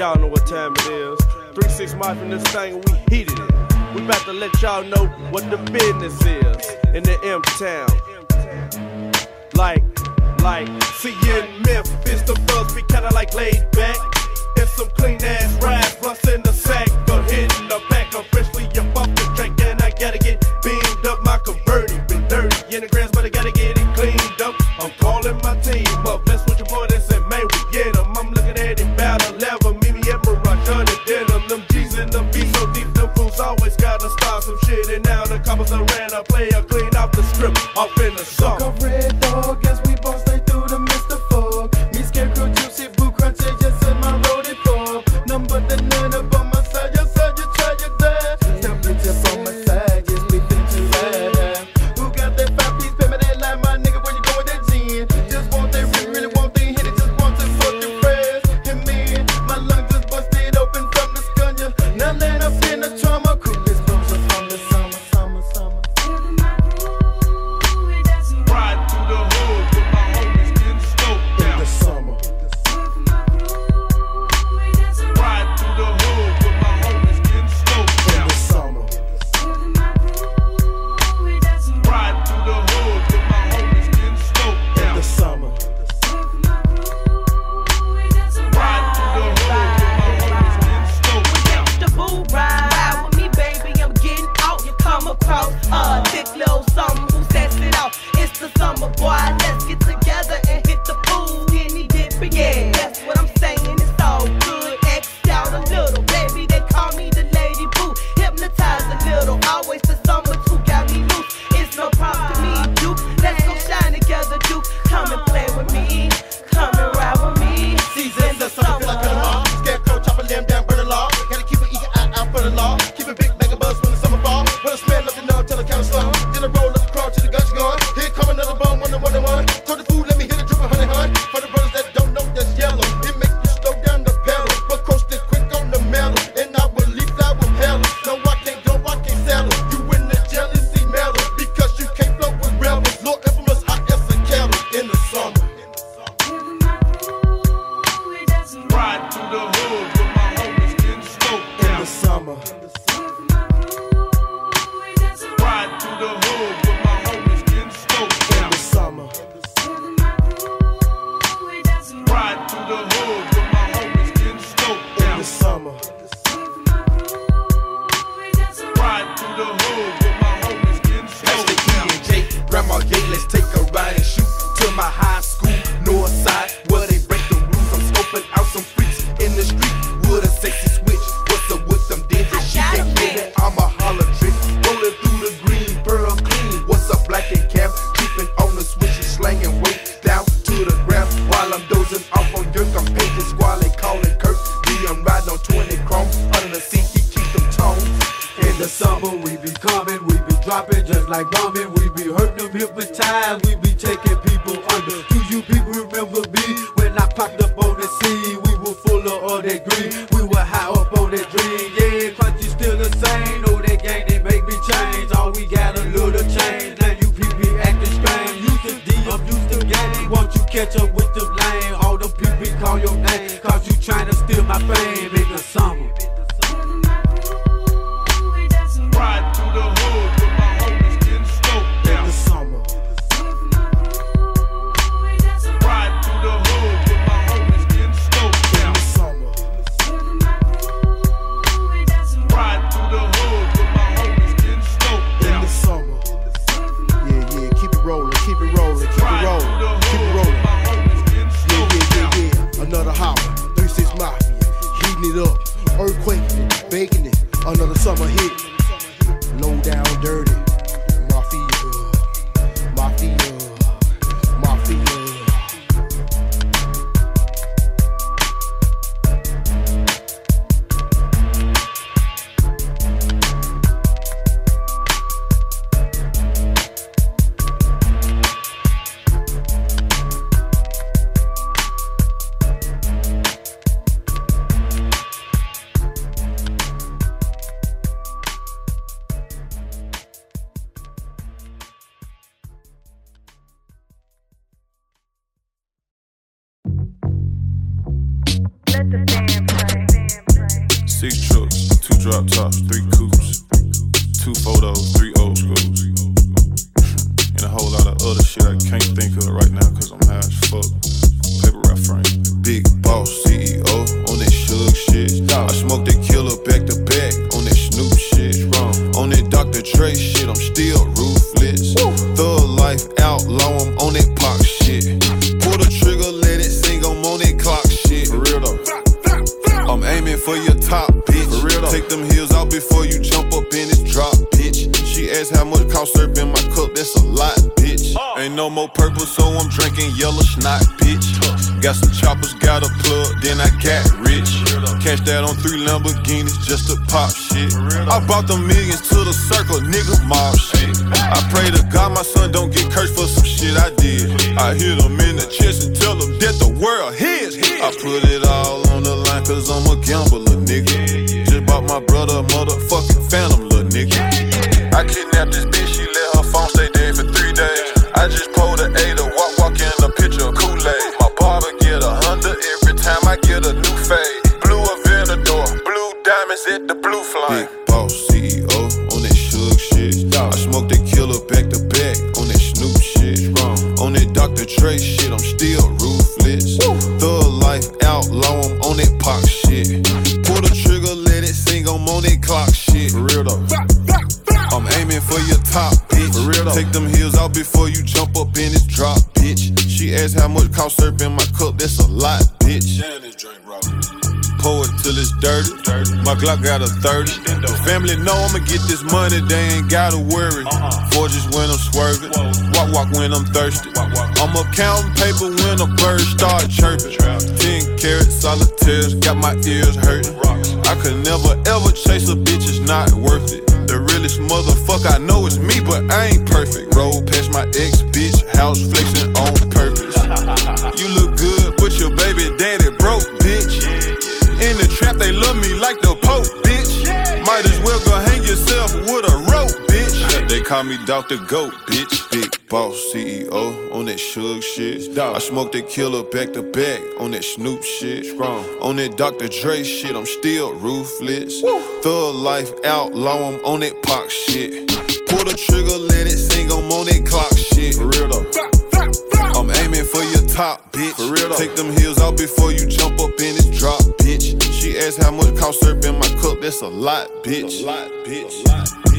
Y'all know what time it is. 3-6 Mafia from this thing, we heated it. We about to let y'all know what the business is in the M-Town. Like, like, see in Memphis, the buzz be kinda like laid back. And some clean ass rides, blunts in the drip up in the summer. little change. Now you be acting strange. You should D up, you still gang. Won't you catch up with before you jump up in this drop, bitch. She asked how much cost in my cup, that's a lot, bitch. Oh. Ain't no more purple, so I'm drinking yellow snot, bitch. Got some choppers, got a plug, then I got rich. Cash that on three Lamborghinis just to pop shit. I bought the millions to the circle, nigga, mob shit. I pray to God my son don't get cursed for some shit I did. I hit him in the chest and tell him that the world his. I put it all on the line cause I'm a gambler, nigga. My brother motherfucking phantom, little nigga. I kidnapped this bitch, I'm on that clock shit. For real though. I'm aiming for your top, bitch. For real though. Take them heels out before you jump up in this drop, bitch. She asked how much cost syrup in my cup, that's a lot, bitch. Pour it till it's dirty. My Glock got a 30. The family know I'ma get this money, they ain't gotta worry. Uh-uh. Forgis when I'm swerving. Walk, walk when I'm thirsty. I'm up counting paper when a bird start chirping. 10 carats, solitaires, got my ears hurting. I could never ever chase a bitch, it's not worth it. The realest motherfucker I know is me, but I ain't perfect. Roll past my ex bitch, house flexing on purpose. You look good, but your baby daddy broke, bitch. In the trap, they love me call me Dr. Goat, bitch. Big boss CEO on that Suge shit. I smoke that killer back to back on that Snoop shit. Strong. On that Dr. Dre shit, I'm still ruthless. Thug life outlaw, I'm on that Pac shit. Pull the trigger, let it sing, I'm on that clock shit. For real though. I'm aiming for your top, bitch. For real though. Take them heels out before you jump up in this drop, bitch. She asked how much cost syrup in my cup, that's a lot, bitch. A lot, bitch. A lot,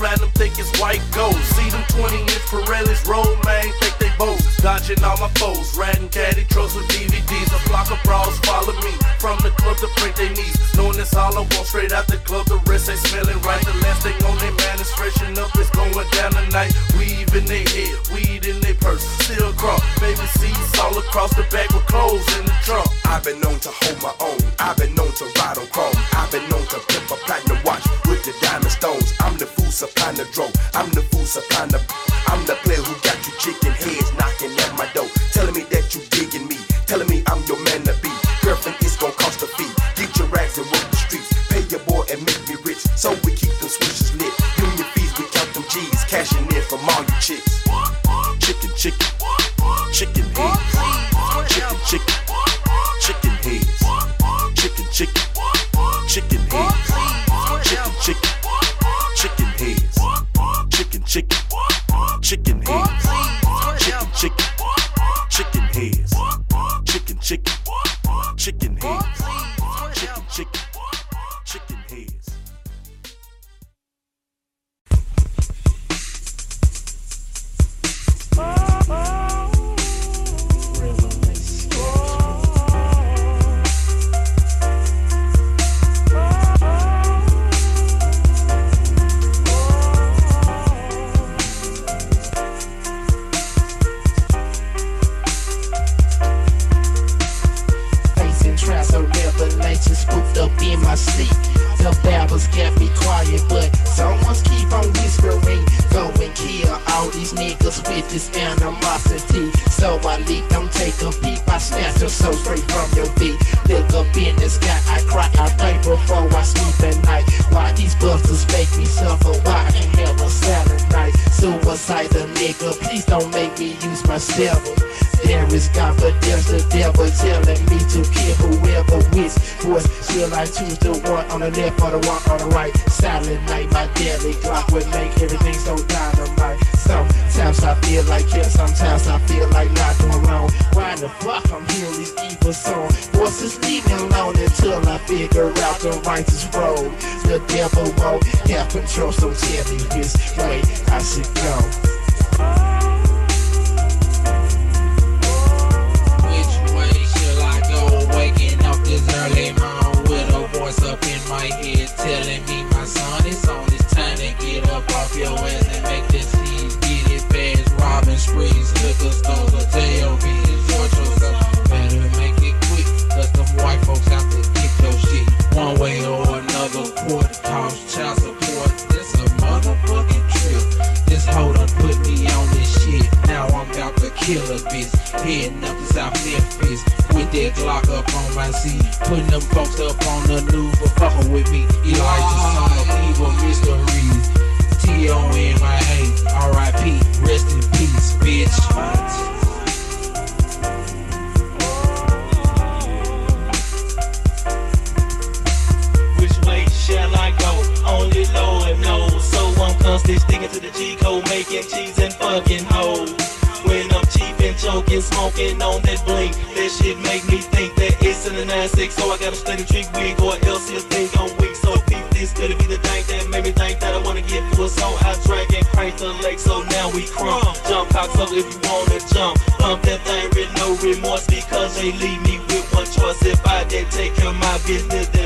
platinum thick as white gold. See them 20 inch Pirellis roll, man, take bows. Dodging all my foes, riding caddy trucks with DVDs. A flock of bras follow me from the club to break their knees. Knowing it's all I want straight out the club, the rest ain't smelling right. The last thing on their man is freshen up, it's going down tonight. Weave in their head, weed in their purse, still crop. Baby seats all across the back with clothes in the trunk. I've been known to hold my own. I've been known to ride on chrome. I've been known to pimp a platinum watch with the diamond stones. I'm the fool supplying the dro. I'm the fool supplying the. I'm the player who got you chicken heads knocking at my door. Telling me that you digging me. Telling me I'm your man to be. Girlfriend, it's gonna cost a fee. Get your rags and work the streets. Pay your boy and make me rich. So we keep them switches lit. Union fees, we count them G's. Cashing in from all you chicks. Chicken, chicken me use my seven. There is God, but there's the devil telling me to kill whoever which voice Should I choose the one on the left or the one on the right? Silent night, my daily clock would make everything so dynamite. Sometimes I feel like yes, sometimes I feel like not doing wrong. Why the fuck I'm hearing these evil songs? Voices leave me alone until I figure out the righteous road. The devil won't have control, so tell me which way I should go. This early morning with a voice up in my head telling me, my son, it's on this time to get up off your ass and make this scene. Get it fast, robbing sprees, liquor stores, hotel beats, business,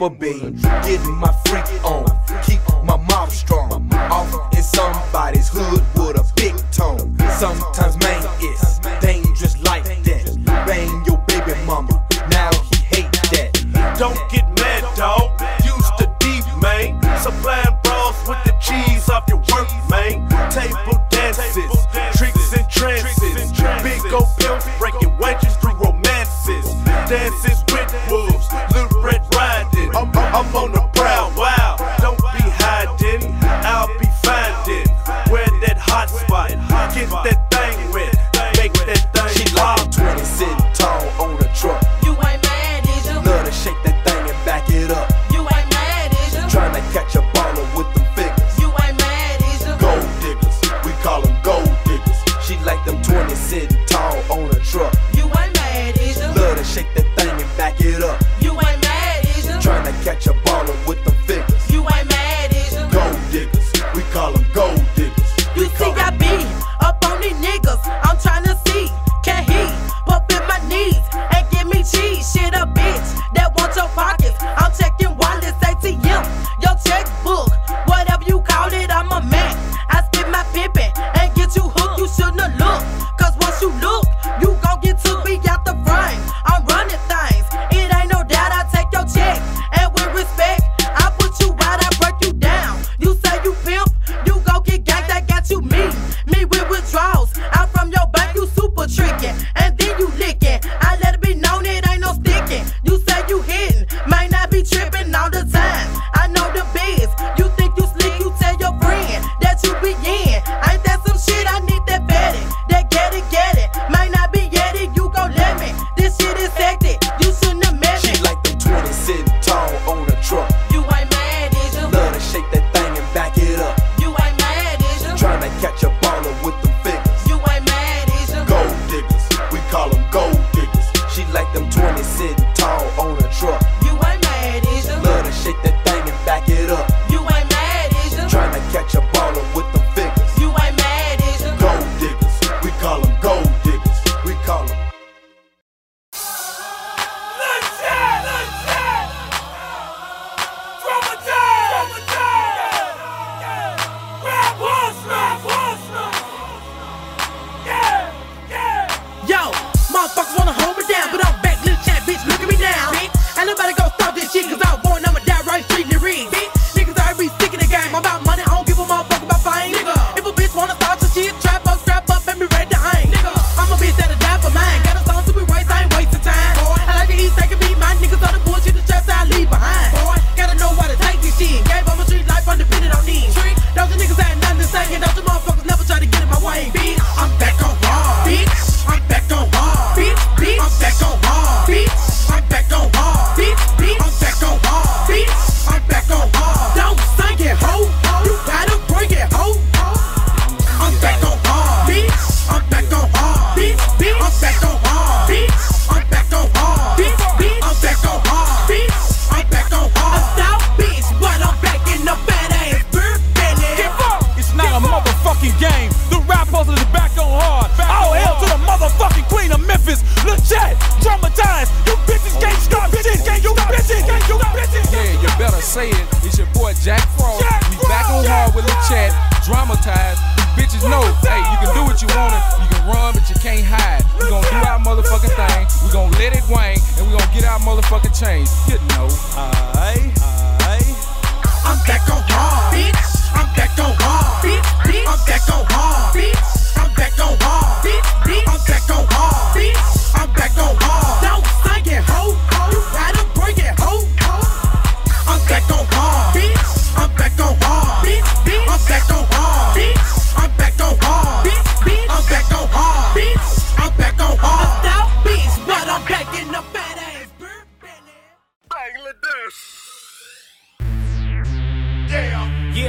up a. Getting my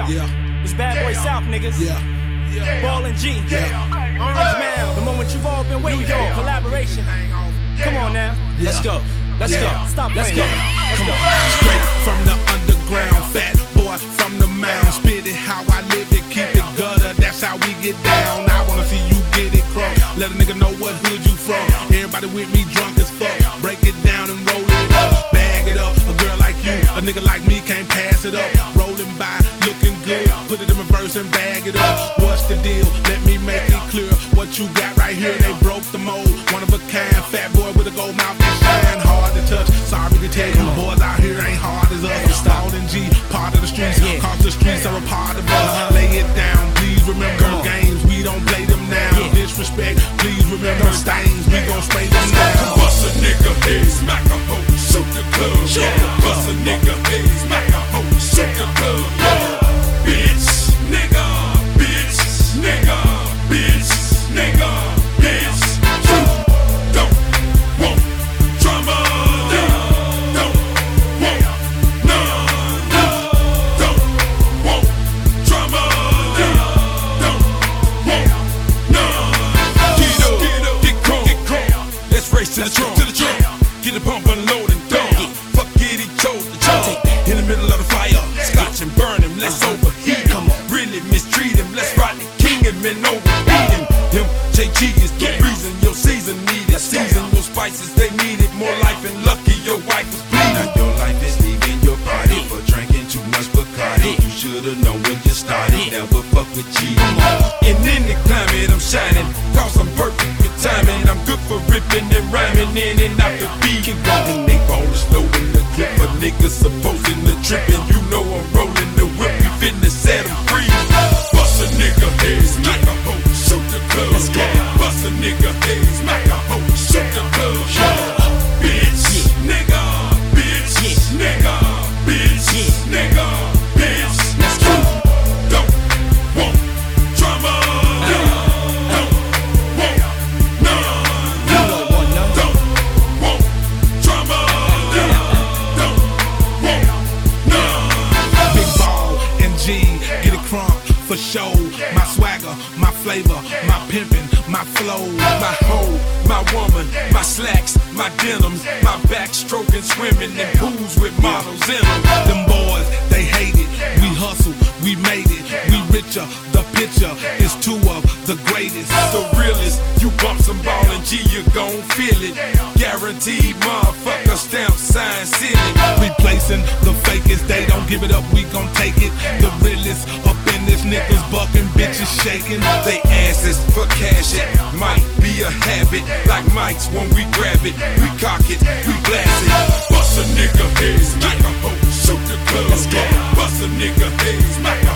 Yeah. It's Bad Boy yeah. South, niggas. Yeah. yeah. Ballin' G. Yeah. Orange Man. The moment you've all been waiting for. Collaboration. Come on now. Let's go. Let's go. Stop Let's playing. go. Let's Come go. Straight from the underground. Fat boy from the mound. Spit it how I live it. Keep it gutter. That's how we get down. I wanna see you get it cross. Let a nigga know what hood you from. Everybody with me drunk as fuck. Break it down and roll it up. Bag it up. A girl like you. A nigga like me can't pass it up put it in reverse and bag it up. What's the deal? Let me make it clear. What you got right here, they broke the mold. One of a kind, fat boy with a gold mouth and shine. Hard to touch, sorry to tell you, boys out here ain't hard as us. Stalled in G, part of the streets, cause the streets are a part of us. Lay it down, please remember games, we don't play them now. Disrespect, please remember stains, we gon' spray them ripping and rhyming in and out the beat. Can go and they roll slow in the clip, but niggas supposed to don't feel it. Guaranteed motherfucker stamp sign ceiling. Replacing the fakest, they don't give it up, we gon' take it. The realest up in this niggas buckin', bitches shaking. They asses for cash it. Might be a habit, like mics when we grab it. We cock it, we blast it. Bust a nigga heads, like a hoe, shoot the club. Bust a nigga heads, like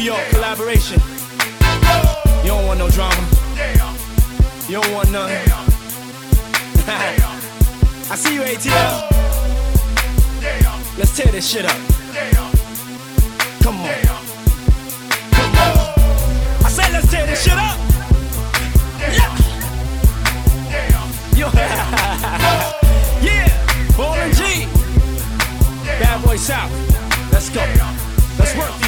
New York collaboration. You don't want no drama. You don't want none. I see you, ATL. Let's tear this shit up. Come on. Come on. I said, let's tear this shit up. Yeah. Yeah. Ball and G. Bad Boy South. Let's go. Let's work.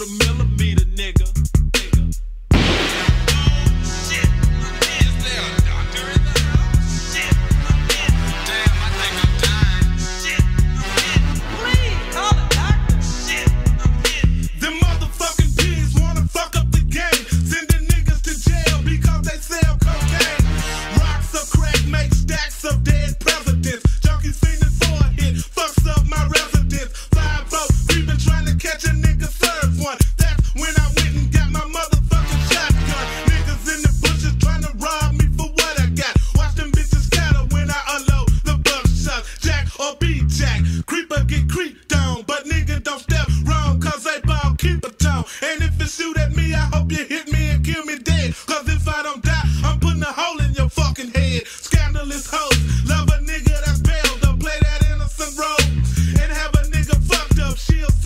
Little millimeter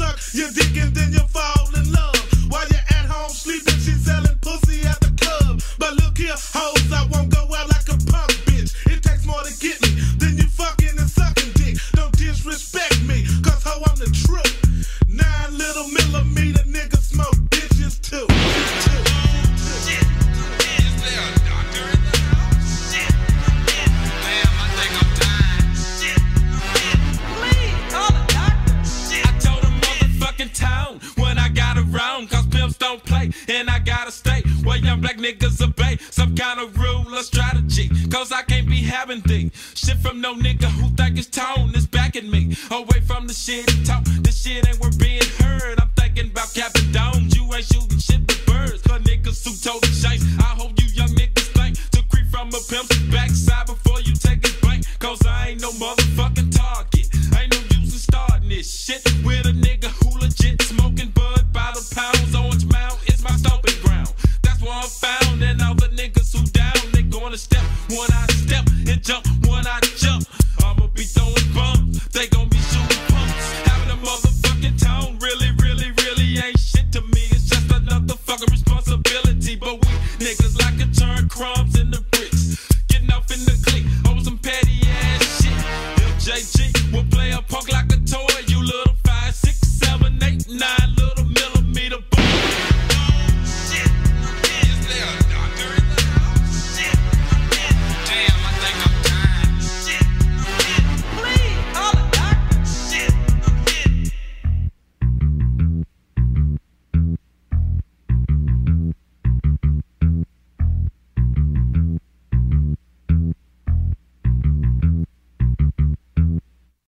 up, she'll suck your dick and then you'll fall shit with a